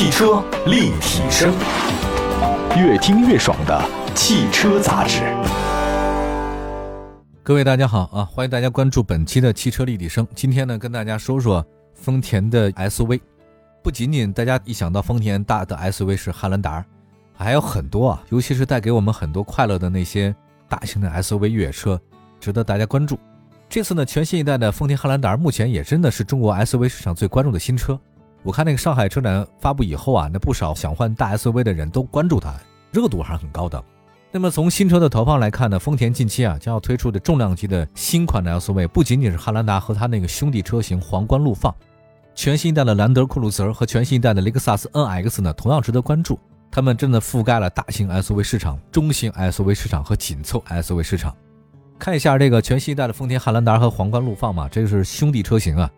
汽车立体声，越听越爽的汽车杂志。各位大家好啊，欢迎大家关注本期的汽车立体声。今天呢，跟大家说说丰田的 SUV。不仅仅大家一想到丰田大的 SUV 是汉兰达，还有很多啊，尤其是带给我们很多快乐的那些大型的 SUV 越野车，值得大家关注。这次呢，全新一代的丰田汉兰达目前也真的是中国 SUV 市场最关注的新车。我看那个上海车展发布以后啊，那不少想换大 SUV 的人都关注它，热度还是很高的。那么从新车的投放来看呢，丰田近期啊将要推出的重量级的新款的 SUV，不仅仅是汉兰达和它那个兄弟车型皇冠陆放。全新一代的兰德酷路泽和全新一代的雷克萨斯 NX 呢，同样值得关注。它们真的覆盖了大型 SUV 市场、中型 SUV 市场和紧凑 SUV 市场。看一下这个全新一代的丰田汉兰达和皇冠陆放嘛，这是兄弟车型啊。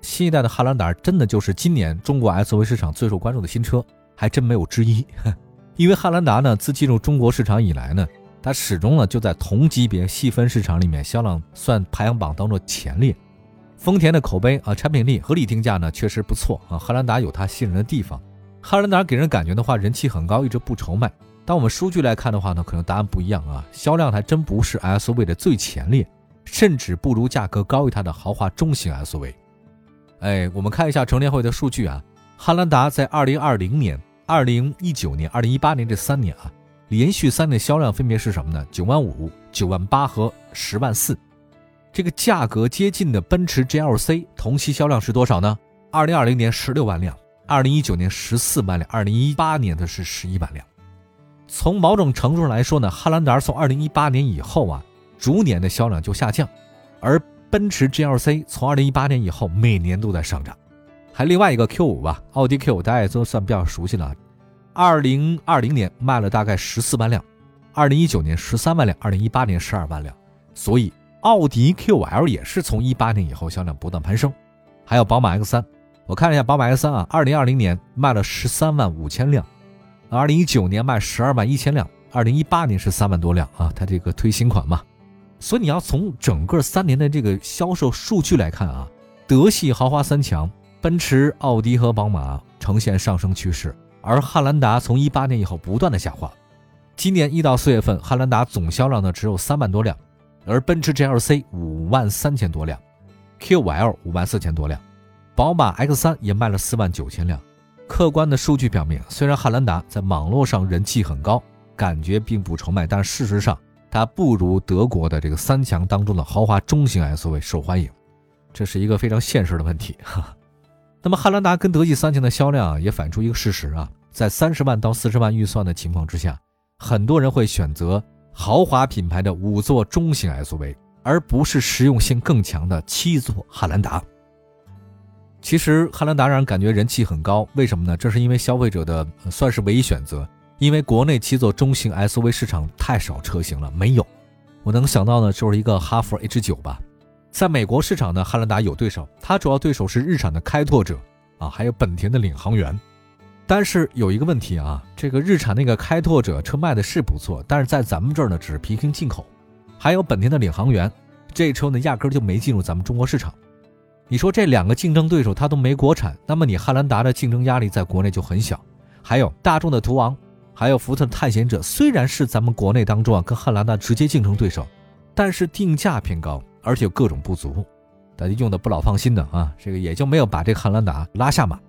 新一代的汉兰达真的就是今年中国 SUV 市场最受关注的新车，还真没有之一。因为汉兰达呢，自进入中国市场以来呢，它始终呢就在同级别细分市场里面销量算排行榜当中前列。丰田的口碑啊，产品力、合理定价呢，确实不错啊。汉兰达有它吸引人的地方，汉兰达给人感觉的话，人气很高，一直不愁卖。当我们数据来看的话呢，可能答案不一样啊。销量还真不是 SUV 的最前列，甚至不如价格高于它的豪华中型 SUV。哎，我们看一下乘联会的数据啊，汉兰达在2020年、2019年、2018年这三年啊，连续三年销量分别是什么呢？九万五、九万八和十万四。这个价格接近的奔驰 GLC 同期销量是多少呢？二零二零年十六万辆，二零一九年十四万辆，二零一八年的是十一万辆。从某种程度上来说呢，汉兰达从二零一八年以后啊，逐年的销量就下降，而奔驰 GLC 从二零一八年以后每年都在上涨。还另外一个 Q 五吧，奥迪 Q 五大家也都算比较熟悉了，二零二零年卖了大概十四万辆，二零一九年十三万辆，二零一八年十二万辆，所以。奥迪 QL 也是从一八年以后销量不断攀升，还有宝马 X3，我看了一下宝马 X3 啊，二零二零年卖了十三万五千辆，二零一九年卖十二万一千辆，二零一八年是三万多辆啊，它这个推新款嘛，所以你要从整个三年的这个销售数据来看啊，德系豪华三强，奔驰、奥迪和宝马呈现上升趋势，而汉兰达从一八年以后不断的下滑，今年一到四月份，汉兰达总销量呢只有三万多辆。而奔驰 GLC 五万三千多辆，QL 五万四千多辆，宝马 X3 也卖了四万九千辆。客观的数据表明，虽然汉兰达在网络上人气很高，感觉并不愁卖，但事实上它不如德国的这个三强当中的豪华中型 SUV 受欢迎，这是一个非常现实的问题。哈。那么汉兰达跟德系三强的销量也反映出一个事实啊，在三十万到四十万预算的情况之下，很多人会选择。豪华品牌的五座中型 SUV，而不是实用性更强的七座汉兰达。其实汉兰达让人感觉人气很高，为什么呢？这是因为消费者的算是唯一选择，因为国内七座中型 SUV 市场太少车型了，没有。我能想到的就是一个哈弗 H 九吧。在美国市场呢，汉兰达有对手，它主要对手是日产的开拓者啊，还有本田的领航员。但是有一个问题啊，这个日产那个开拓者车卖的是不错，但是在咱们这儿呢只是平行进口，还有本田的领航员，这车呢压根就没进入咱们中国市场。你说这两个竞争对手它都没国产，那么你汉兰达的竞争压力在国内就很小。还有大众的途昂，还有福特的探险者，虽然是咱们国内当中啊跟汉兰达直接竞争对手，但是定价偏高，而且有各种不足，大家用的不老放心的啊，这个也就没有把这个汉兰达拉下马。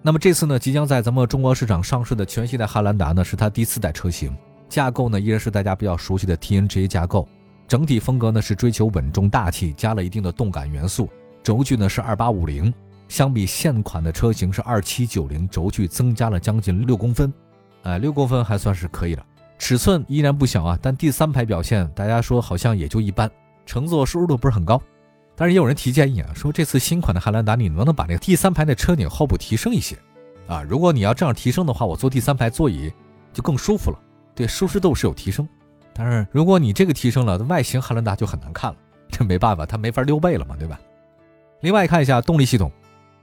那么这次呢，即将在咱们中国市场上市的全新的汉兰达呢，是它第四代车型，架构呢依然是大家比较熟悉的 TNGA 架构，整体风格呢是追求稳重大气，加了一定的动感元素，轴距呢是二八五零，相比现款的车型是二七九零，轴距增加了将近六公分，哎，六公分还算是可以了，尺寸依然不小啊，但第三排表现大家说好像也就一般，乘坐舒适度不是很高。但是也有人提建议啊，说这次新款的汉兰达，你能不能把那个第三排的车顶后部提升一些啊？如果你要这样提升的话，我坐第三排座椅就更舒服了，对舒适度是有提升。但是如果你这个提升了，外形汉兰达就很难看了，这没办法，它没法溜背了嘛，对吧？另外看一下动力系统，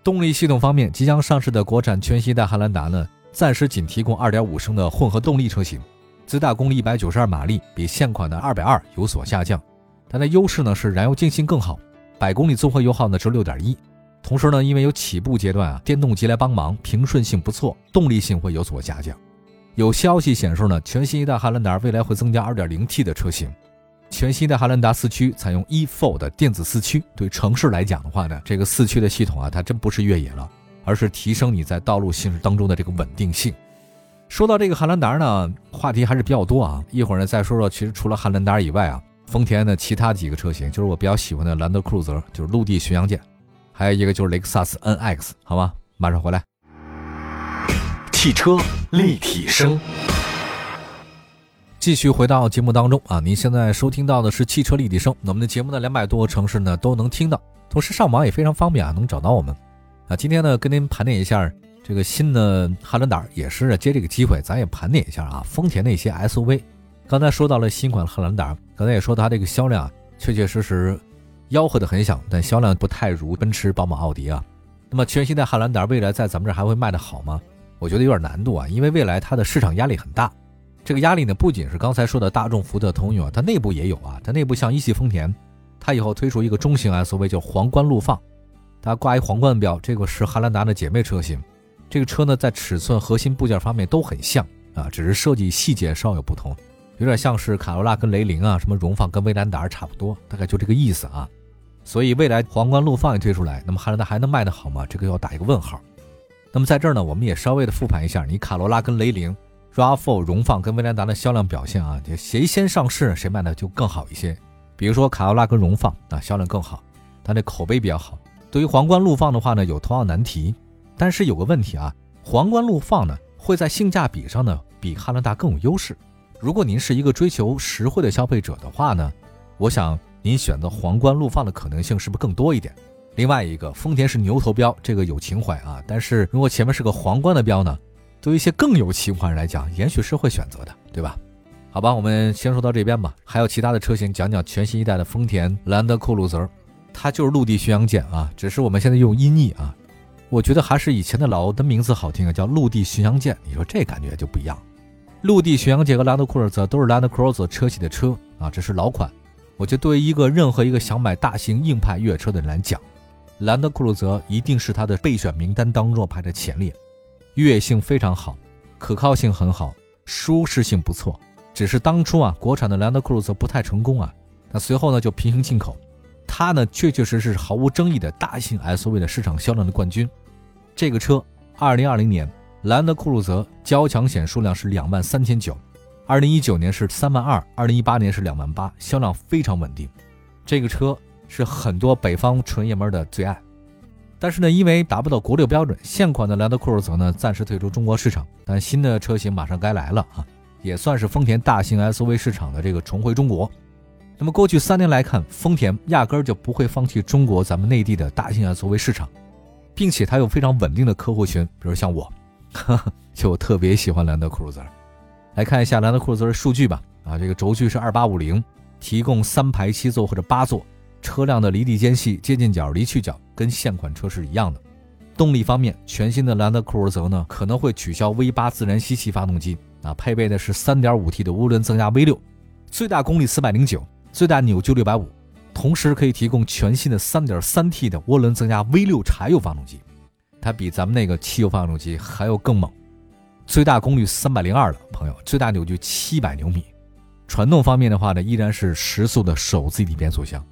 动力系统方面，即将上市的国产全新一代汉兰达呢，暂时仅提供2.5升的混合动力车型，最大功率192马力，比现款的220有所下降，它的优势呢是燃油经性更好。百公里综合油耗呢是六点一，同时呢，因为有起步阶段啊，电动机来帮忙，平顺性不错，动力性会有所下降。有消息显示呢，全新一代汉兰达未来会增加 2.0T 的车型。全新的汉兰达四驱采用 e4 的电子四驱，对城市来讲的话呢，这个四驱的系统啊，它真不是越野了，而是提升你在道路行驶当中的这个稳定性。说到这个汉兰达呢，话题还是比较多啊。一会儿呢再说说，其实除了汉兰达以外啊，丰田的其他几个车型，就是我比较喜欢的兰德酷路泽，就是陆地巡洋舰，还有一个就是雷克萨斯 NX，好吗？马上回来。汽车立体声。继续回到节目当中啊，您现在收听到的是汽车立体声。我们的节目呢，两百多个城市呢都能听到，同时上网也非常方便啊，能找到我们。啊，今天呢跟您盘点一下这个新的汉兰达，也是借这个机会，咱也盘点一下啊，丰田的一些 SUV。刚才说到了新款汉兰达，刚才也说它这个销量确确实实吆喝的很响，但销量不太如奔驰、宝马、奥迪啊。那么全新的汉兰达未来在咱们这还会卖得好吗？我觉得有点难度啊，因为未来它的市场压力很大。这个压力呢，不仅是刚才说的大众、福特、通用啊，它内部也有啊。它内部像一汽丰田，它以后推出一个中型 SUV 叫皇冠陆放，它挂一皇冠标，这个是汉兰达的姐妹车型。这个车呢，在尺寸、核心部件方面都很像啊，只是设计细节稍有不同，有点像是卡罗拉跟雷凌啊，什么荣放跟威兰达差不多，大概就这个意思啊。所以未来皇冠陆放一推出来，那么汉兰达还能卖得好吗？这个要打一个问号。那么在这儿呢，我们也稍微的复盘一下，你卡罗拉跟雷凌。RAV4 荣放跟威兰达的销量表现啊，就谁先上市，谁卖的就更好一些。比如说卡罗拉跟荣放啊，销量更好，它这口碑比较好。对于皇冠陆放的话呢，有同样难题，但是有个问题啊，皇冠陆放呢会在性价比上呢比汉兰达更有优势。如果您是一个追求实惠的消费者的话呢，我想您选择皇冠陆放的可能性是不是更多一点？另外一个，丰田是牛头标，这个有情怀啊，但是如果前面是个皇冠的标呢？对于一些更有情怀人来讲，也许是会选择的，对吧？好吧，我们先说到这边吧。还有其他的车型，讲讲全新一代的丰田兰德酷路泽，它就是陆地巡洋舰啊，只是我们现在用音译啊。我觉得还是以前的老的名字好听啊，叫陆地巡洋舰。你说这感觉就不一样。陆地巡洋舰和兰德酷路泽都是兰德 Cruiser 车系的车啊，这是老款。我觉得对于一个任何一个想买大型硬派越野车的人来讲，兰德酷路泽一定是他的备选名单当中排在前列。越野性非常好，可靠性很好，舒适性不错。只是当初啊，国产的兰德酷路泽不太成功啊。那随后呢，就平行进口，它呢，确确实实是毫无争议的大型 SUV 的市场销量的冠军。这个车，二零二零年兰德酷路泽交强险数量是两万三千九，二零一九年是三万二，二零一八年是两万八，销量非常稳定。这个车是很多北方纯爷们的最爱。但是呢，因为达不到国六标准，现款的兰德酷路泽呢暂时退出中国市场。但新的车型马上该来了啊，也算是丰田大型 SUV 市场的这个重回中国。那么过去三年来看，丰田压根儿就不会放弃中国咱们内地的大型 SUV 市场，并且它有非常稳定的客户群，比如像我，就特别喜欢兰德酷路泽。来看一下兰德酷路泽的数据吧。啊，这个轴距是二八五零，提供三排七座或者八座。车辆的离地间隙、接近角、离去角跟现款车是一样的。动力方面，全新的兰德酷路泽呢可能会取消 V8 自然吸气发动机，啊，配备的是 3.5T 的涡轮增压 V6，最大功率409，最大扭矩650，同时可以提供全新的 3.3T 的涡轮增压 V6 柴油发动机，它比咱们那个汽油发动机还要更猛，最大功率302了，朋友，最大扭矩700牛米。传动方面的话呢，依然是十速的手自一体变速箱。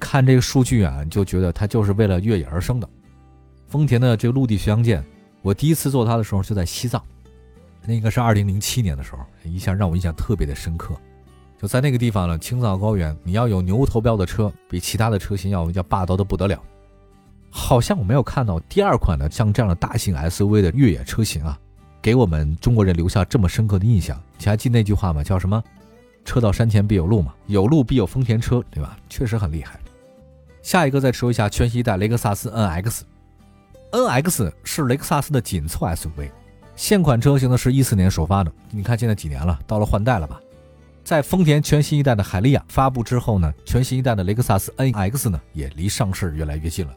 看这个数据啊，就觉得它就是为了越野而生的。丰田的这个陆地巡洋舰，我第一次坐它的时候就在西藏，那个是二零零七年的时候，一下让我印象特别的深刻。就在那个地方呢，青藏高原，你要有牛头标的车，比其他的车型要要霸道的不得了。好像我没有看到第二款的像这样的大型 SUV 的越野车型啊，给我们中国人留下这么深刻的印象。你还记那句话吗？叫什么？车到山前必有路嘛，有路必有丰田车，对吧？确实很厉害。下一个再说一下全新一代雷克萨斯 NX，NX 是雷克萨斯的紧凑 SUV，现款车型呢是一四年首发的。你看现在几年了，到了换代了吧？在丰田全新一代的海利亚发布之后呢，全新一代的雷克萨斯 NX 呢也离上市越来越近了。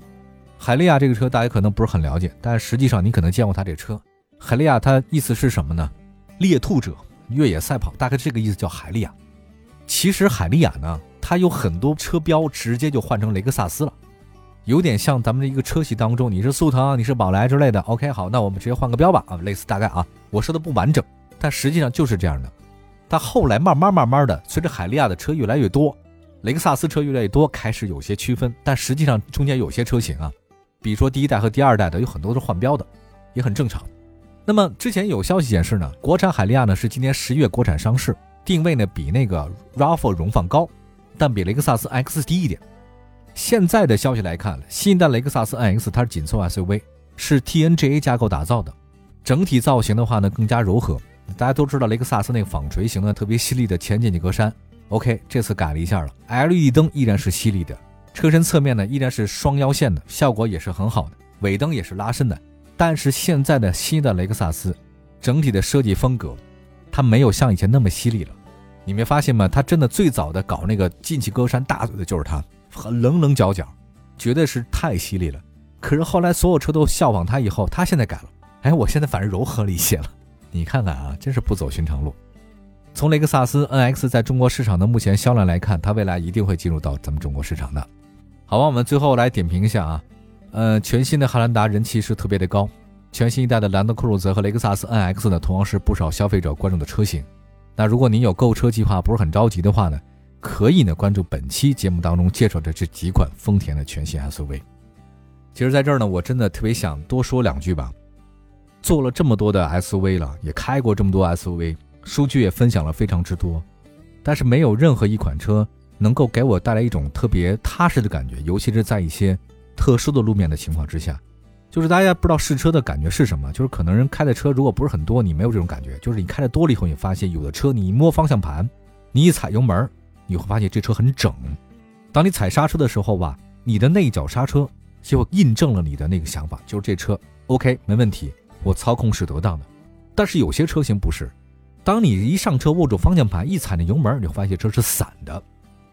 海利亚这个车大家可能不是很了解，但实际上你可能见过它这车。海利亚它意思是什么呢？猎兔者。越野赛跑大概这个意思，叫海利亚。其实海利亚呢，它有很多车标直接就换成雷克萨斯了，有点像咱们的一个车系当中，你是速腾，你是宝来之类的。OK，好，那我们直接换个标吧啊，类似大概啊，我说的不完整，但实际上就是这样的。但后来慢慢慢慢的，随着海利亚的车越来越多，雷克萨斯车越来越多，开始有些区分。但实际上中间有些车型啊，比如说第一代和第二代的，有很多是换标的，也很正常。那么之前有消息显示呢，国产海利亚呢是今年十月国产上市，定位呢比那个 RAV4 荣放高，但比雷克萨斯 X 低一点。现在的消息来看，新一代雷克萨斯 NX 它是紧凑 SUV，是 TNGA 架构打造的，整体造型的话呢更加柔和。大家都知道雷克萨斯那个纺锤型的特别犀利的前进气格栅，OK，这次改了一下了，LED 灯依然是犀利的，车身侧面呢依然是双腰线的，效果也是很好的，尾灯也是拉伸的。但是现在的新的雷克萨斯，整体的设计风格，它没有像以前那么犀利了。你没发现吗？它真的最早的搞那个进气格栅大嘴的就是它。很棱棱角角，绝对是太犀利了。可是后来所有车都效仿它以后，它现在改了。哎，我现在反而柔和了一些了。你看看啊，真是不走寻常路。从雷克萨斯 NX 在中国市场的目前销量来看，它未来一定会进入到咱们中国市场的。好吧，我们最后来点评一下啊，呃，全新的汉兰达人气是特别的高。全新一代的兰德酷路泽和雷克萨斯 NX 呢，同样是不少消费者关注的车型。那如果您有购车计划，不是很着急的话呢？可以呢，关注本期节目当中介绍的这几款丰田的全新 SUV。其实，在这儿呢，我真的特别想多说两句吧。做了这么多的 SUV 了，也开过这么多 SUV，数据也分享了非常之多，但是没有任何一款车能够给我带来一种特别踏实的感觉，尤其是在一些特殊的路面的情况之下。就是大家不知道试车的感觉是什么，就是可能人开的车如果不是很多，你没有这种感觉。就是你开的多了以后，你发现有的车你一摸方向盘，你一踩油门。你会发现这车很整，当你踩刹车的时候吧，你的那一脚刹车就印证了你的那个想法，就是这车 OK 没问题，我操控是得当的。但是有些车型不是，当你一上车握住方向盘，一踩那油门，你会发现车是散的，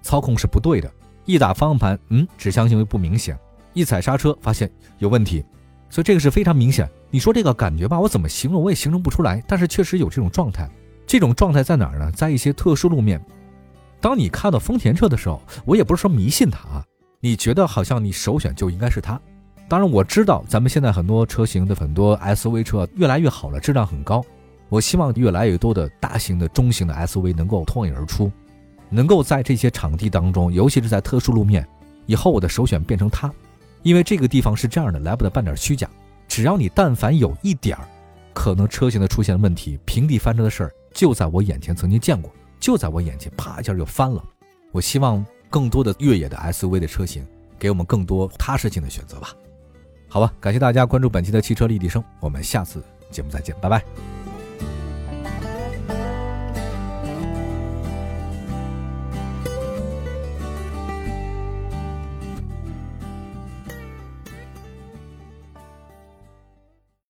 操控是不对的。一打方向盘，嗯，指向性又不明显；一踩刹车，发现有问题。所以这个是非常明显。你说这个感觉吧，我怎么形容我也形容不出来。但是确实有这种状态，这种状态在哪儿呢？在一些特殊路面。当你看到丰田车的时候，我也不是说迷信它啊，你觉得好像你首选就应该是它。当然我知道咱们现在很多车型的很多 SUV 车越来越好了，质量很高。我希望越来越多的大型的、中型的 SUV 能够脱颖而出，能够在这些场地当中，尤其是在特殊路面，以后我的首选变成它，因为这个地方是这样的，来不得半点虚假。只要你但凡有一点儿可能车型的出现问题，平地翻车的事儿，就在我眼前曾经见过。就在我眼前，啪一下就翻了。我希望更多的越野的 SUV 的车型，给我们更多踏实性的选择吧。好吧，感谢大家关注本期的汽车立体声，我们下次节目再见，拜拜。